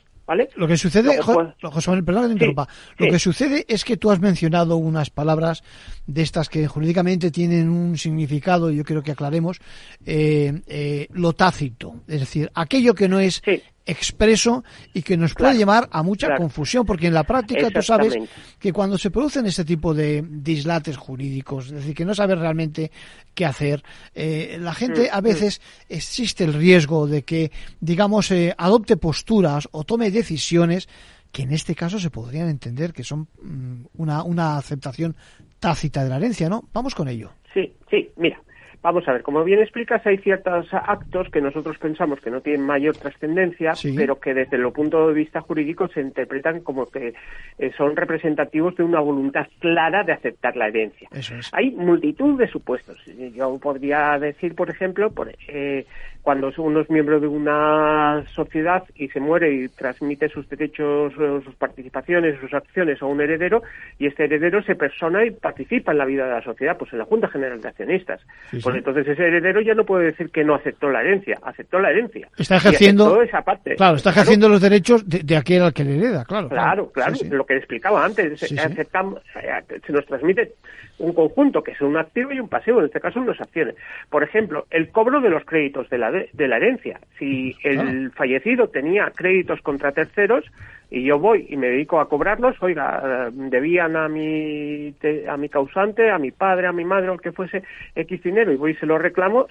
Lo que sucede, José Manuel, perdón que te interrumpa. Lo que sucede es que tú has mencionado unas palabras de estas que jurídicamente tienen un significado, y yo quiero que aclaremos, eh, eh, lo tácito, es decir, aquello que no es expreso y que nos puede llevar a mucha confusión, porque en la práctica tú sabes que cuando se producen este tipo de dislates jurídicos, es decir, que no sabes realmente qué hacer, eh, la gente mm, a mm. veces existe el riesgo de que, digamos, eh, adopte posturas o tome decisiones que en este caso se podrían entender que son mm, una, una aceptación tácita de la herencia, ¿no? Vamos con ello. Sí, sí, mira. Vamos a ver, como bien explicas, hay ciertos actos que nosotros pensamos que no tienen mayor trascendencia, pero que desde el punto de vista jurídico se interpretan como que eh, son representativos de una voluntad clara de aceptar la herencia. Hay multitud de supuestos. Yo podría decir, por ejemplo, por, eh, cuando uno es miembro de una sociedad y se muere y transmite sus derechos, sus participaciones, sus acciones a un heredero, y este heredero se persona y participa en la vida de la sociedad, pues en la Junta General de Accionistas. pues entonces ese heredero ya no puede decir que no aceptó la herencia, aceptó la herencia. Está ejerciendo, esa parte. Claro, está ejerciendo los derechos de, aquel al que le hereda, claro. Claro, claro, lo que explicaba antes, aceptamos, eh, se nos transmite un conjunto que es un activo y un pasivo, en este caso unas acciones. Por ejemplo, el cobro de los créditos de la, de, la herencia. Si el fallecido tenía créditos contra terceros y yo voy y me dedico a cobrarlos, oiga, debían a mi, a mi causante, a mi padre, a mi madre, o el que fuese X dinero, y voy y se lo reclamo,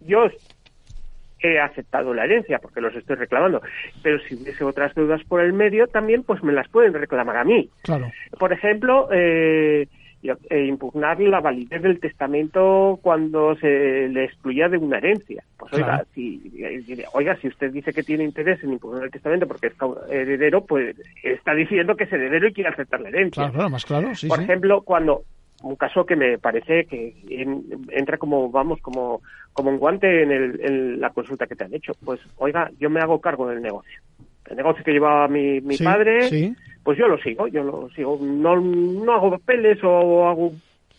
yo he aceptado la herencia porque los estoy reclamando. Pero si hubiese otras deudas por el medio, también pues me las pueden reclamar a mí. Claro. Por ejemplo, eh, e impugnar la validez del testamento cuando se le excluya de una herencia. Pues oiga, si, oiga, si usted dice que tiene interés en impugnar el testamento porque es heredero, pues está diciendo que es heredero y quiere aceptar la herencia. Claro, más claro, sí, Por ejemplo, cuando un caso que me parece que entra como vamos como como un guante en, el, en la consulta que te han hecho pues oiga yo me hago cargo del negocio el negocio que llevaba mi, mi padre pues yo lo sigo yo lo sigo no, no hago papeles o hago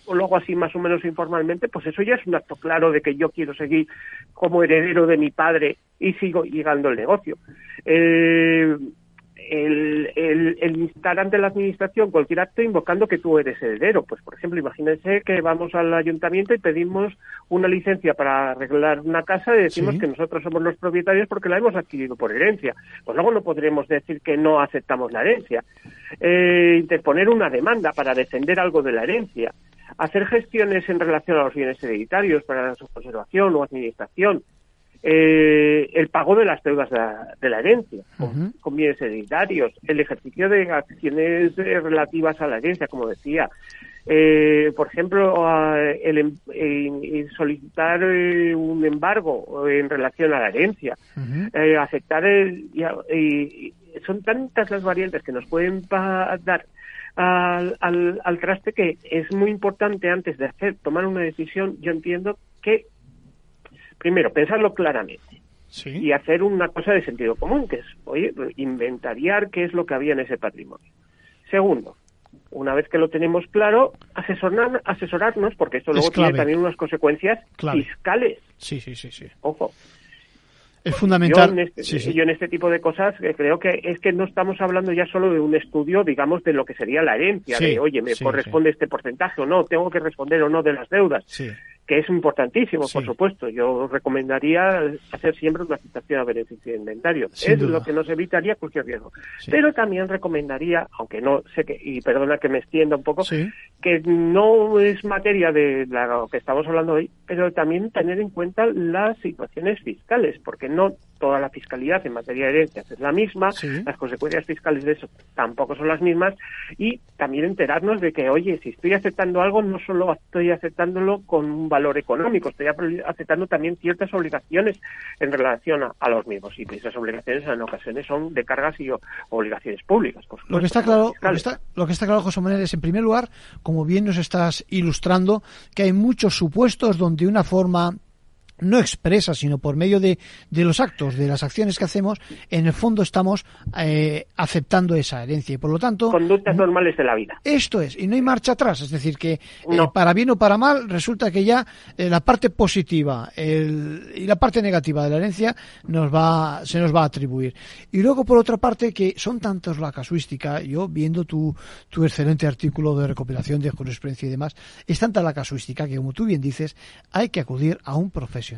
o lo hago así más o menos informalmente, pues eso ya es un acto claro de que yo quiero seguir como heredero de mi padre y sigo llegando el negocio. Eh, el, el, instar ante la administración cualquier acto invocando que tú eres heredero. Pues, por ejemplo, imagínense que vamos al ayuntamiento y pedimos una licencia para arreglar una casa y decimos que nosotros somos los propietarios porque la hemos adquirido por herencia. Pues luego no podremos decir que no aceptamos la herencia. Eh, interponer una demanda para defender algo de la herencia. Hacer gestiones en relación a los bienes hereditarios para su conservación o administración eh, el pago de las deudas de la, herencia, con, bienes hereditarios, el ejercicio de acciones eh, relativas a la herencia, como decía. Eh, por ejemplo, el, em, solicitar eh, un embargo en relación a la herencia, aceptar el, y, son tantas las variantes que nos pueden dar al, al, al, traste que es muy importante antes de hacer tomar una decisión. Yo entiendo que primero, pensarlo claramente. Y hacer una cosa de sentido común, que es, oye, inventariar qué es lo que había en ese patrimonio. Segundo, una vez que lo tenemos claro, asesorar, asesorarnos, porque esto luego tiene también unas consecuencias fiscales. Sí, sí, sí, sí. Ojo. Es fundamental. Yo en, este, yo en este tipo de cosas eh, creo que es que no estamos hablando ya solo de un estudio, digamos, de lo que sería la herencia, de, oye, me corresponde este porcentaje o no, tengo que responder o no de las deudas que es importantísimo, por supuesto. Yo recomendaría hacer siempre una citación a beneficio de inventario. es lo que nos evitaría cualquier riesgo. Pero también recomendaría, aunque no sé que, y perdona que me extienda un poco, que no es materia de lo que estamos hablando hoy, pero también tener en cuenta las situaciones fiscales, porque no toda la fiscalidad en materia de herencias es la misma, las consecuencias fiscales de eso tampoco son las mismas y también enterarnos de que, oye, si estoy aceptando algo, no solo estoy aceptándolo con un valor económico, estoy aceptando también ciertas obligaciones en relación a, los mismos y esas obligaciones en ocasiones son de cargas y obligaciones públicas. lo que está claro, lo que está, lo que está claro, José Manuel, es en primer lugar, como bien nos estás ilustrando, que hay muchos supuestos donde una forma no expresa, sino por medio de, de, los actos, de las acciones que hacemos, en el fondo estamos eh, aceptando esa herencia. Y por lo tanto. Conductas normales de la vida. Esto es, y no hay marcha atrás. Es decir, que eh, para bien o para mal, resulta que ya eh, la parte positiva y la parte negativa de la herencia nos va, se nos va a atribuir. Y luego, por otra parte, que son tantos la casuística, yo viendo tu, tu excelente artículo de recopilación de jurisprudencia y demás, es tanta la casuística que, como tú bien dices, hay que acudir a un profesional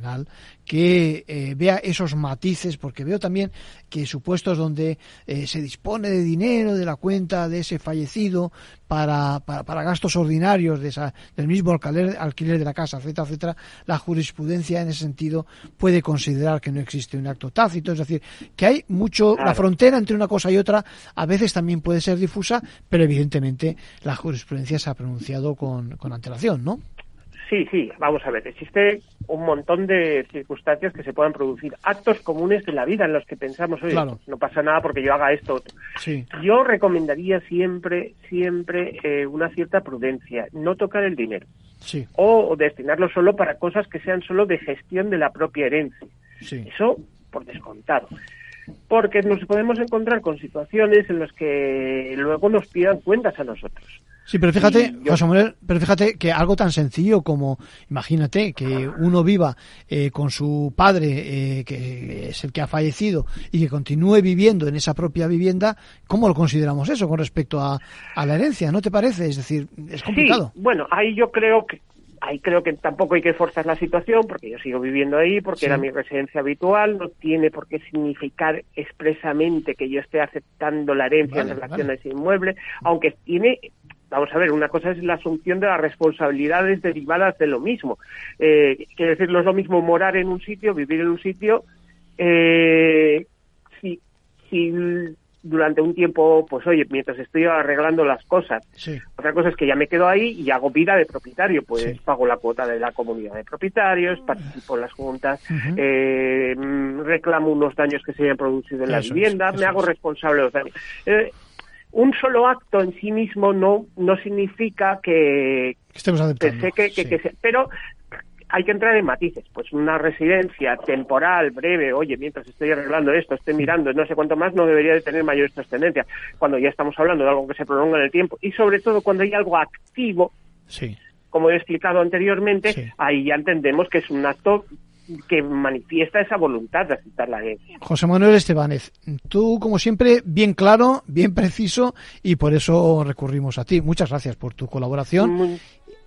que eh, vea esos matices, porque veo también que supuestos donde eh, se dispone de dinero de la cuenta de ese fallecido para, para, gastos ordinarios de esa, del mismo alquiler, alquiler de la casa, etcétera, etcétera, la jurisprudencia en ese sentido puede considerar que no existe un acto tácito, es decir, que hay mucho, la frontera entre una cosa y otra a veces también puede ser difusa, pero evidentemente la jurisprudencia se ha pronunciado con, con antelación, ¿no? Sí, sí, vamos a ver, existe un montón de circunstancias que se puedan producir, actos comunes de la vida en los que pensamos, oye, no pasa nada porque yo haga esto. Sí. Yo recomendaría siempre, siempre eh, una cierta prudencia, no tocar el dinero. Sí. O, destinarlo solo para cosas que sean solo de gestión de la propia herencia. Sí. Eso por descontado porque nos podemos encontrar con situaciones en las que luego nos pidan cuentas a nosotros. Sí, pero fíjate, José Manuel, pero fíjate que algo tan sencillo como, imagínate, que uno viva eh, con su padre, eh, que es el que ha fallecido, y que continúe viviendo en esa propia vivienda, ¿cómo lo consideramos eso con respecto a, la herencia? ¿No te parece? Es decir, es complicado. Sí, bueno, ahí yo creo que ahí creo que tampoco hay que forzar la situación porque yo sigo viviendo ahí, porque era mi residencia habitual, no tiene por qué significar expresamente que yo esté aceptando la herencia en relación a ese inmueble, aunque tiene vamos a ver, una cosa es la asunción de las responsabilidades derivadas de lo mismo. Eh, quiere decir, no es lo mismo morar en un sitio, vivir en un sitio, eh, si, si durante un tiempo, pues oye, mientras estoy arreglando las cosas. Otra cosa es que ya me quedo ahí y hago vida de propietario, pues pago la cuota de la comunidad de propietarios, participo en las juntas, eh, reclamo unos daños que se hayan producido en la vivienda, me hago responsable de los daños. Eh, un solo acto en sí mismo no no significa que, estemos que, que, que, pero hay que entrar en matices. Pues una residencia temporal, breve, oye, mientras estoy arreglando esto, estoy mirando, no sé cuánto más, no debería de tener mayor trascendencia. Cuando ya estamos hablando de algo que se prolonga en el tiempo y sobre todo cuando hay algo activo, sí. como he explicado anteriormente, ahí ya entendemos que es un acto que manifiesta esa voluntad de aceptar la herencia. José Manuel Estebanez, tú como siempre bien claro, bien preciso y por eso recurrimos a ti. Muchas gracias por tu colaboración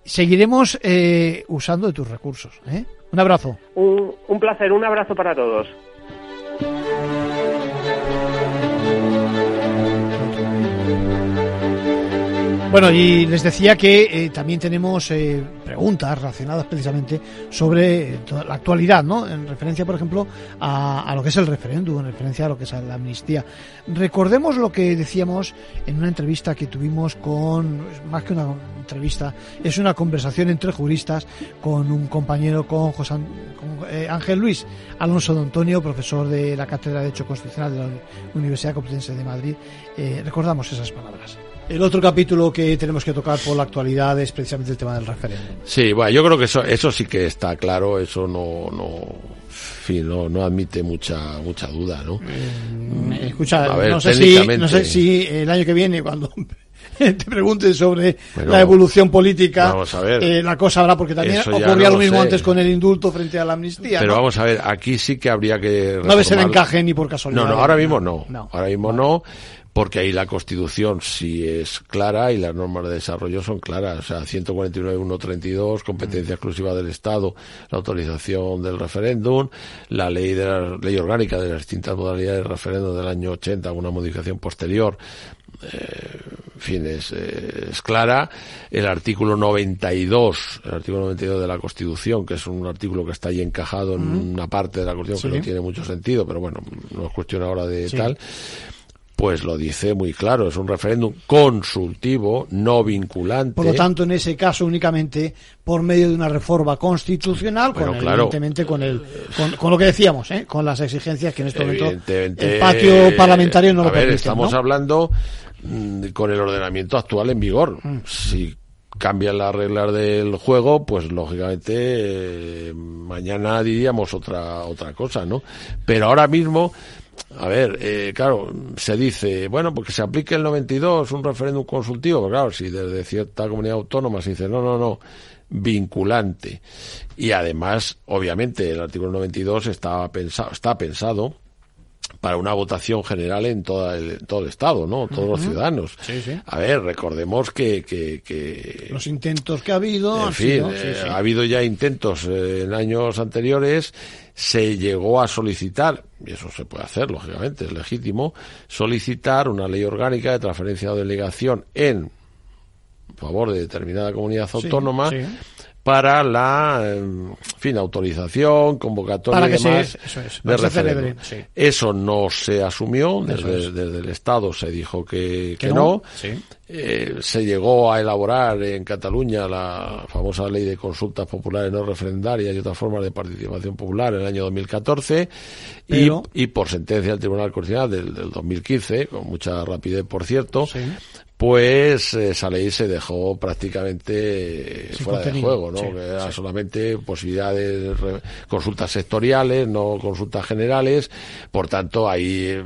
seguiremos eh, usando de tus recursos. ¿eh? Un abrazo. Un, un placer, un abrazo para todos. Bueno, y les decía que eh, también tenemos eh, preguntas relacionadas precisamente sobre eh, la actualidad, ¿no? En referencia, por ejemplo, a, lo que es el referéndum, en referencia a lo que es la amnistía. Recordemos lo que decíamos en una entrevista que tuvimos con, más que una entrevista, es una conversación entre juristas con un compañero, con José Ángel Luis Alonso de Antonio, profesor de la Cátedra de Derecho Constitucional de la Universidad Complutense de Madrid. recordamos esas palabras. El otro capítulo que tenemos que tocar por la actualidad es precisamente el tema del referéndum. Sí, bueno, yo creo que eso, eso sí que está claro, eso no, no, no, admite mucha, mucha duda, ¿no? Mm, escucha, no, sé si, no sé si el año que viene, cuando te pregunten sobre la evolución política, eh, la cosa habrá, porque también ocurría lo mismo antes con el indulto frente a la amnistía. Pero vamos a ver, aquí sí que habría que. No ves el encaje ni por casualidad. No, no, ahora mismo no. Ahora mismo no porque ahí la Constitución sí es clara y las normas de desarrollo son claras. O sea, 149.132, competencia exclusiva del Estado, la autorización del referéndum, la ley de la ley orgánica de las distintas modalidades de referéndum del año 80, una modificación posterior, eh, en fin, es, clara. El artículo 92, el artículo 92 de la Constitución, que es un artículo que está ahí encajado en una parte de la Constitución que no tiene mucho sentido, pero bueno, no es cuestión ahora de tal pues lo dice muy claro, es un referéndum consultivo, no vinculante. Por lo tanto, en ese caso únicamente por medio de una reforma constitucional, con evidentemente con el con, lo que decíamos, ¿eh? con las exigencias que en este momento el patio parlamentario no lo ver, Estamos hablando mm, con el ordenamiento actual en vigor. Mm. Si cambian las reglas del juego, pues lógicamente eh, mañana diríamos otra otra cosa, ¿no? Pero ahora mismo a ver, eh, claro, se dice, bueno, porque se aplique el 92, un referéndum consultivo, pero claro, si desde cierta comunidad autónoma se dice, no, no, no, vinculante. Y además, obviamente, el artículo 92 está pensado, está pensado para una votación general en todo el, todo el Estado, ¿no? Todos los ciudadanos. A ver, recordemos que, que, Los intentos que ha habido... En fin, eh, ha habido ya intentos eh, en años anteriores, se llegó a solicitar, y eso se puede hacer, lógicamente, es legítimo, solicitar una ley orgánica de transferencia o delegación en favor de determinada comunidad autónoma para la fin, autorización, convocatoria y demás de referéndum. Eso no se asumió, desde, el Estado se dijo que, que, no. Eh, se llegó a elaborar en Cataluña la famosa ley de consultas populares no referendarias y otras formas de participación popular en el año 2014 y, y, por sentencia del Tribunal Constitucional del, del 2015, con mucha rapidez por cierto, pues eh, esa ley se dejó prácticamente fuera de juego, ¿no? que era solamente posibilidades de consultas sectoriales, no consultas generales. Por tanto, ahí,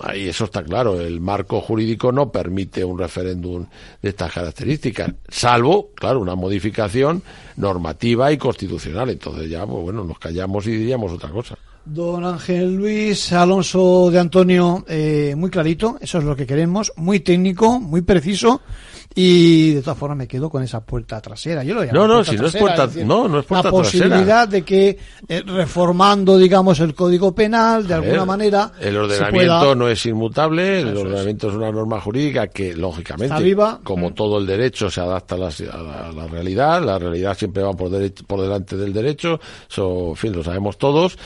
ahí eso está claro. El marco jurídico no permite un referéndum de estas características, salvo, claro, una modificación normativa y constitucional. Entonces ya, pues bueno, nos callamos y diríamos otra cosa. Don Ángel Luis Alonso de Antonio, eh, muy clarito, eso es lo que queremos, muy técnico, muy preciso Y de todas formas me quedo con esa puerta trasera. Yo lo llamo No, no, si no es trasera, puerta, decir, no, no es puerta La posibilidad trasera. de que eh, reformando, digamos, el Código Penal de A alguna ver, manera El ordenamiento pueda- no es inmutable, el Eso es. ordenamiento es. una norma jurídica que, lógicamente, viva. como Mm. todo el derecho, se adapta a la, a la- a la realidad. La realidad siempre va por, dere- por delante del derecho, eso, en fin, lo sabemos todos.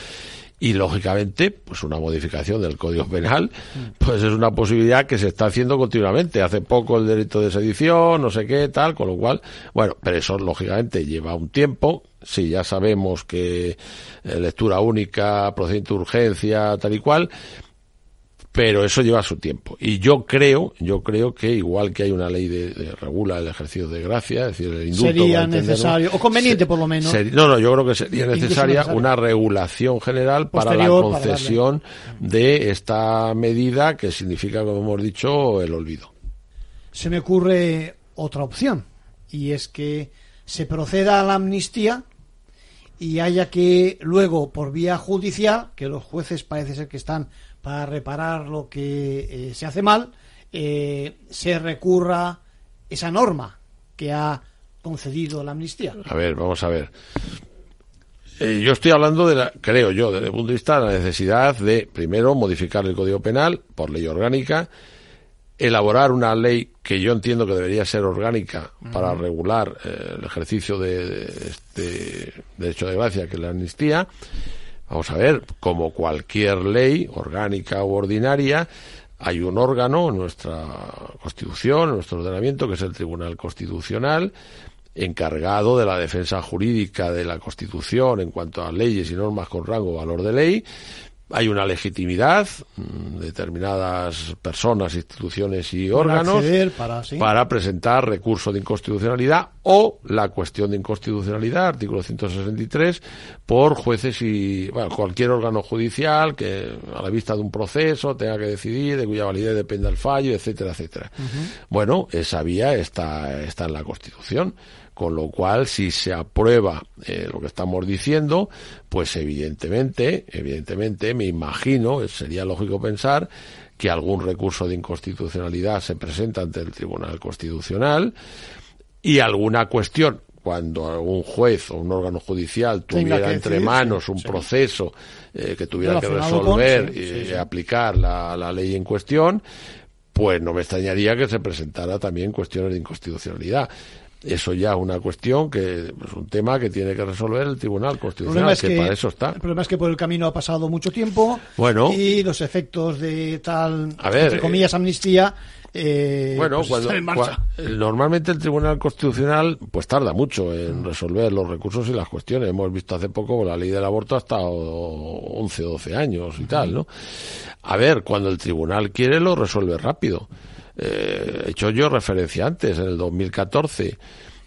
Y, lógicamente, pues una modificación del Código Penal, pues es una posibilidad que se está haciendo continuamente. Hace poco el delito de sedición, no sé qué, tal, con lo cual, bueno, pero eso, lógicamente, lleva un tiempo. Sí, ya sabemos que eh, lectura única, procedimiento de urgencia, tal y cual, pero eso lleva su tiempo. Y yo creo, yo creo que igual que hay una ley de, de regula el ejercicio de gracia, es decir, el indulto Sería necesario, o conveniente se- por lo menos. no, no, yo creo que sería necesaria una regulación general para la para concesión de esta medida que significa, como hemos dicho, el olvido. se me ocurre otra opción y es que se proceda a la amnistía y haya que luego por vía judicial que los jueces parece ser que están para reparar lo que eh, se hace mal eh, se recurra esa norma que ha concedido la amnistía A ver, vamos a ver. Eh, yo estoy hablando de la, creo yo, desde el punto de vista de la necesidad de, primero, modificar el Código Penal por ley orgánica, elaborar una ley que yo entiendo que debería ser orgánica para regular eh, el ejercicio de, de este derecho de gracia, que es la amnistía. Vamos a ver, como cualquier ley orgánica u ordinaria, hay un órgano en nuestra Constitución, en nuestro ordenamiento, que es el Tribunal Constitucional, encargado de la defensa jurídica de la Constitución en cuanto a leyes y normas con rango o valor de ley. Hay una legitimidad, mm, determinadas personas, instituciones y órganos acceder, para, sí. para presentar recurso de inconstitucionalidad o la cuestión de inconstitucionalidad, artículo 163, por jueces y bueno, cualquier órgano judicial que a la vista de un proceso tenga que decidir, de cuya validez dependa el fallo, etcétera, etcétera. Bueno, esa vía está, está en la Constitución. Con lo cual, si se aprueba eh, lo que estamos diciendo, pues evidentemente, evidentemente, me imagino, eh, sería lógico pensar que algún recurso de inconstitucionalidad se presenta ante el Tribunal Constitucional y alguna cuestión cuando algún juez o un órgano judicial tuviera que entre decidir, manos un sí. proceso eh, que tuviera que con, resolver sí, y sí, aplicar la, la ley en cuestión, pues no me extrañaría que se presentara también cuestiones de inconstitucionalidad. Eso ya es una cuestión que es un tema que tiene que resolver el Tribunal Constitucional, es que, que, para eso está. el problema es que por el camino ha pasado mucho tiempo Bueno. y los efectos de tal, A ver, entre comillas, amnistía, eh, Bueno, pues cuando, en marcha. normalmente el Tribunal Constitucional pues tarda mucho en resolver los recursos y las cuestiones. Hemos visto hace poco la ley del aborto hasta o- 11 o 12 años y tal, ¿no? A ver, cuando el Tribunal quiere lo resuelve rápido. Eh, he hecho yo referencia antes, en el 2014.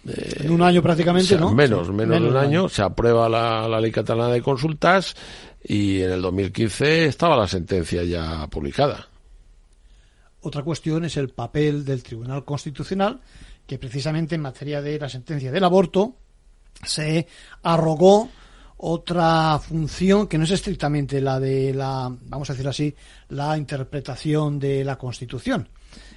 en un año prácticamente, o sea, ¿no? Menos, menos, de un año, se aprueba la, la ley catalana de consultas y en el 2015 estaba la sentencia ya publicada. Otra cuestión es el papel del Tribunal Constitucional, que precisamente en materia de la sentencia del aborto se arrogó otra función que no es estrictamente la de la, vamos a decir así, la interpretación de la Constitución.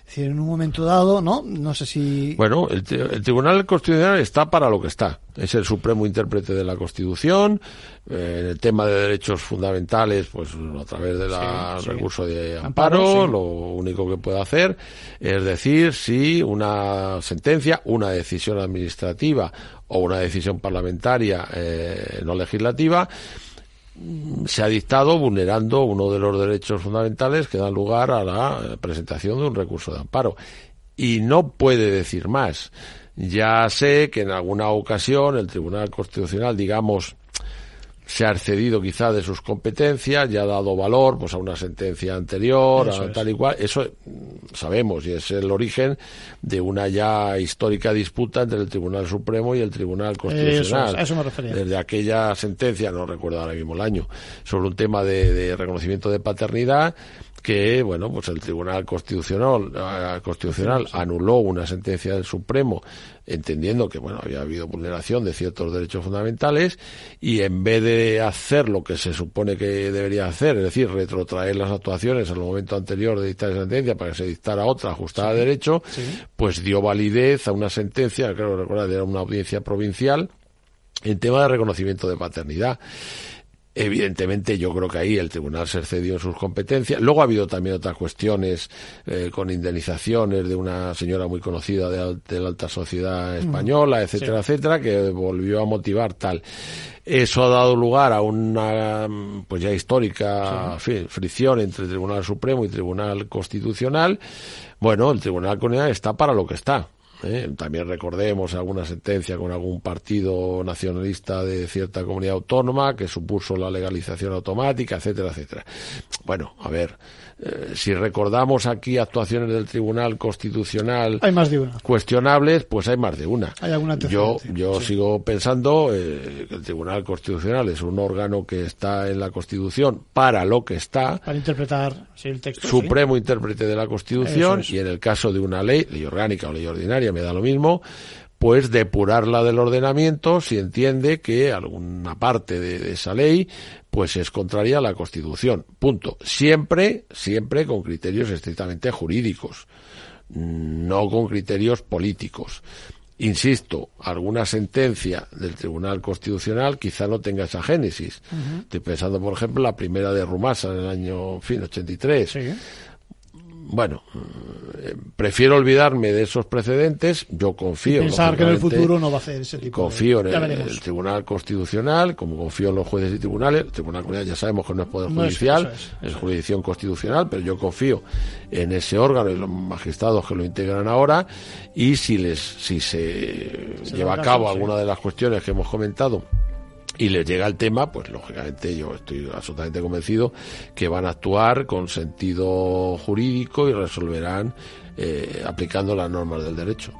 Es decir, en un momento dado, ¿no? No sé si... Bueno, el, tri- el Tribunal Constitucional está para lo que está. Es el supremo intérprete de la Constitución. eh, en el tema de derechos fundamentales, pues a través del Sí, sí. recurso de Amparo, amparo, sí. lo único que puede hacer es decir si una sentencia, una decisión administrativa o una decisión parlamentaria eh, no legislativa se ha dictado vulnerando uno de los derechos fundamentales que dan lugar a la presentación de un recurso de amparo. Y no puede decir más. Ya sé que en alguna ocasión el Tribunal Constitucional, digamos, se ha excedido quizá de sus competencias, ya ha dado valor pues a una sentencia anterior, a tal y cual. Eso mm, sabemos y es el origen de una ya histórica disputa entre el Tribunal Supremo y el Tribunal Constitucional. Eso es, a eso me refería. Desde aquella sentencia, no recuerdo ahora mismo el año, sobre un tema de, de reconocimiento de paternidad, que bueno pues el Tribunal Constitucional eh, Constitucional anuló una sentencia del Supremo entendiendo que bueno había habido vulneración de ciertos derechos fundamentales y en vez de hacer lo que se supone que debería hacer es decir retrotraer las actuaciones al momento anterior de dictar esa sentencia para que se dictara otra ajustada a derecho pues dio validez a una sentencia creo recordar era una audiencia provincial en tema de reconocimiento de paternidad Evidentemente, yo creo que ahí el tribunal se excedió en sus competencias. Luego ha habido también otras cuestiones eh, con indemnizaciones de una señora muy conocida de, la alta sociedad española, etcétera, etcétera, que volvió a motivar tal. Eso ha dado lugar a una, pues ya histórica fricción entre el Tribunal Supremo y Tribunal Constitucional. Bueno, el Tribunal Constitucional está para lo que está ¿eh? También recordemos alguna sentencia con algún partido nacionalista de cierta comunidad autónoma que supuso la legalización automática, etcétera, etcétera. Bueno, a ver, eh, si recordamos aquí actuaciones del Tribunal Constitucional hay más de una. cuestionables, pues hay más de una. Hay alguna yo yo sigo pensando eh, que el Tribunal Constitucional es un órgano que está en la Constitución para lo que está. Para interpretar el texto. Supremo intérprete de la Constitución y en el caso de una ley, ley orgánica o ley ordinaria, me da lo mismo, pues depurarla del ordenamiento si entiende que alguna parte de, esa ley pues es contraria a la Constitución. Punto. Siempre, siempre con criterios estrictamente jurídicos, no con criterios políticos. Insisto, alguna sentencia del Tribunal Constitucional quizá no tenga esa génesis. Estoy pensando, por ejemplo, la primera de Rumasa en el año fin 83. Sí bueno, eh, prefiero olvidarme de esos precedentes. Yo confío. pensar que en el futuro no va a hacer ese tipo Confío en el, Tribunal Constitucional, como confío en los jueces y tribunales. El Tribunal Constitucional ya sabemos que no es poder judicial, es, jurisdicción constitucional, pero yo confío en ese órgano y los magistrados que lo integran ahora. Y si les, si se, lleva a cabo alguna de las cuestiones que hemos comentado y les llega el tema, pues lógicamente yo estoy absolutamente convencido que van a actuar con sentido jurídico y resolverán eh, aplicando las normas del derecho.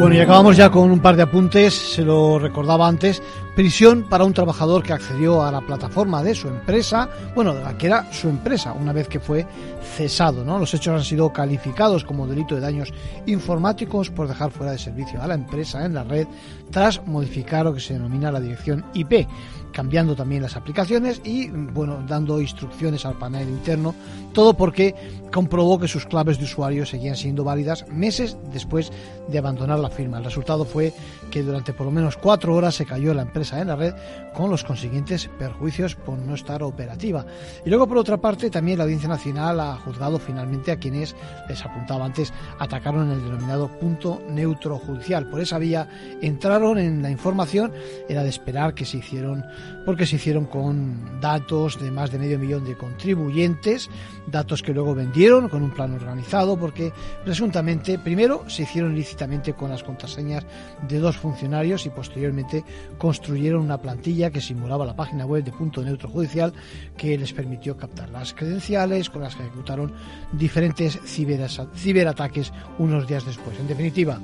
Bueno, y acabamos ya con un par de apuntes, se lo recordaba antes. Prisión para un trabajador que accedió a la plataforma de su empresa, bueno, de la que era su empresa, una vez que fue cesado. Los hechos han sido calificados como delito de daños informáticos por dejar fuera de servicio a la empresa en la red tras modificar lo que se denomina la dirección IP cambiando también las aplicaciones y bueno dando instrucciones al panel interno. Todo porque comprobó que sus claves de usuario seguían siendo válidas meses después de abandonar la firma. El resultado fue que durante por lo menos cuatro horas se cayó la empresa en la red con los consiguientes perjuicios por no estar operativa. Y luego por otra parte también la audiencia nacional ha juzgado finalmente a quienes les apuntaba antes atacaron el denominado punto neutro judicial. Por esa vía entraron en la información era de esperar que se hicieron porque se hicieron con datos de más de medio millón de contribuyentes, datos que luego vendieron con un plan organizado, porque presuntamente primero se hicieron ilícitamente con las contraseñas de dos funcionarios y posteriormente construyeron una plantilla que simulaba la página web de Punto Neutro Judicial que les permitió captar las credenciales con las que ejecutaron diferentes ciberataques unos días después. En definitiva,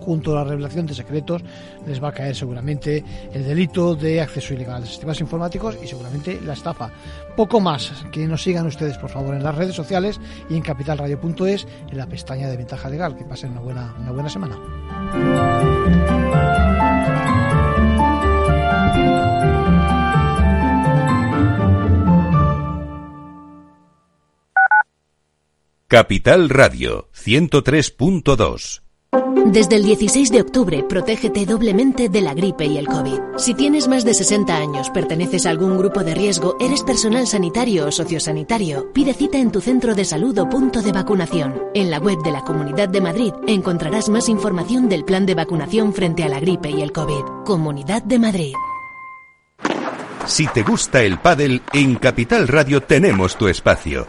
junto a la revelación de secretos, les va a caer seguramente el delito de acceso ilegal a sistemas informáticos y seguramente la estafa. Poco más, que nos sigan ustedes por favor en las redes sociales y en capitalradio.es en la pestaña de ventaja legal. Que pasen una buena, una buena semana. Capital Radio 103.2 desde el 16 de octubre, protégete doblemente de la gripe y el COVID. Si tienes más de 60 años, perteneces a algún grupo de riesgo, eres personal sanitario o sociosanitario, pide cita en tu centro de salud o punto de vacunación. En la web de la Comunidad de Madrid encontrarás más información del plan de vacunación frente a la gripe y el COVID. Comunidad de Madrid. Si te gusta el pádel, en Capital Radio tenemos tu espacio.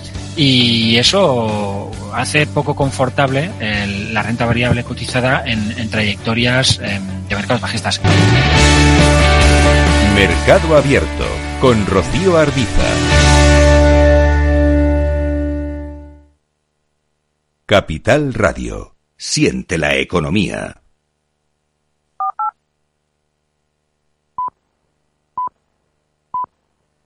Y eso hace poco confortable la renta variable cotizada en, trayectorias eh, de mercados bajistas. Mercado Abierto con Rocío Arbiza. Capital Radio. Siente la economía.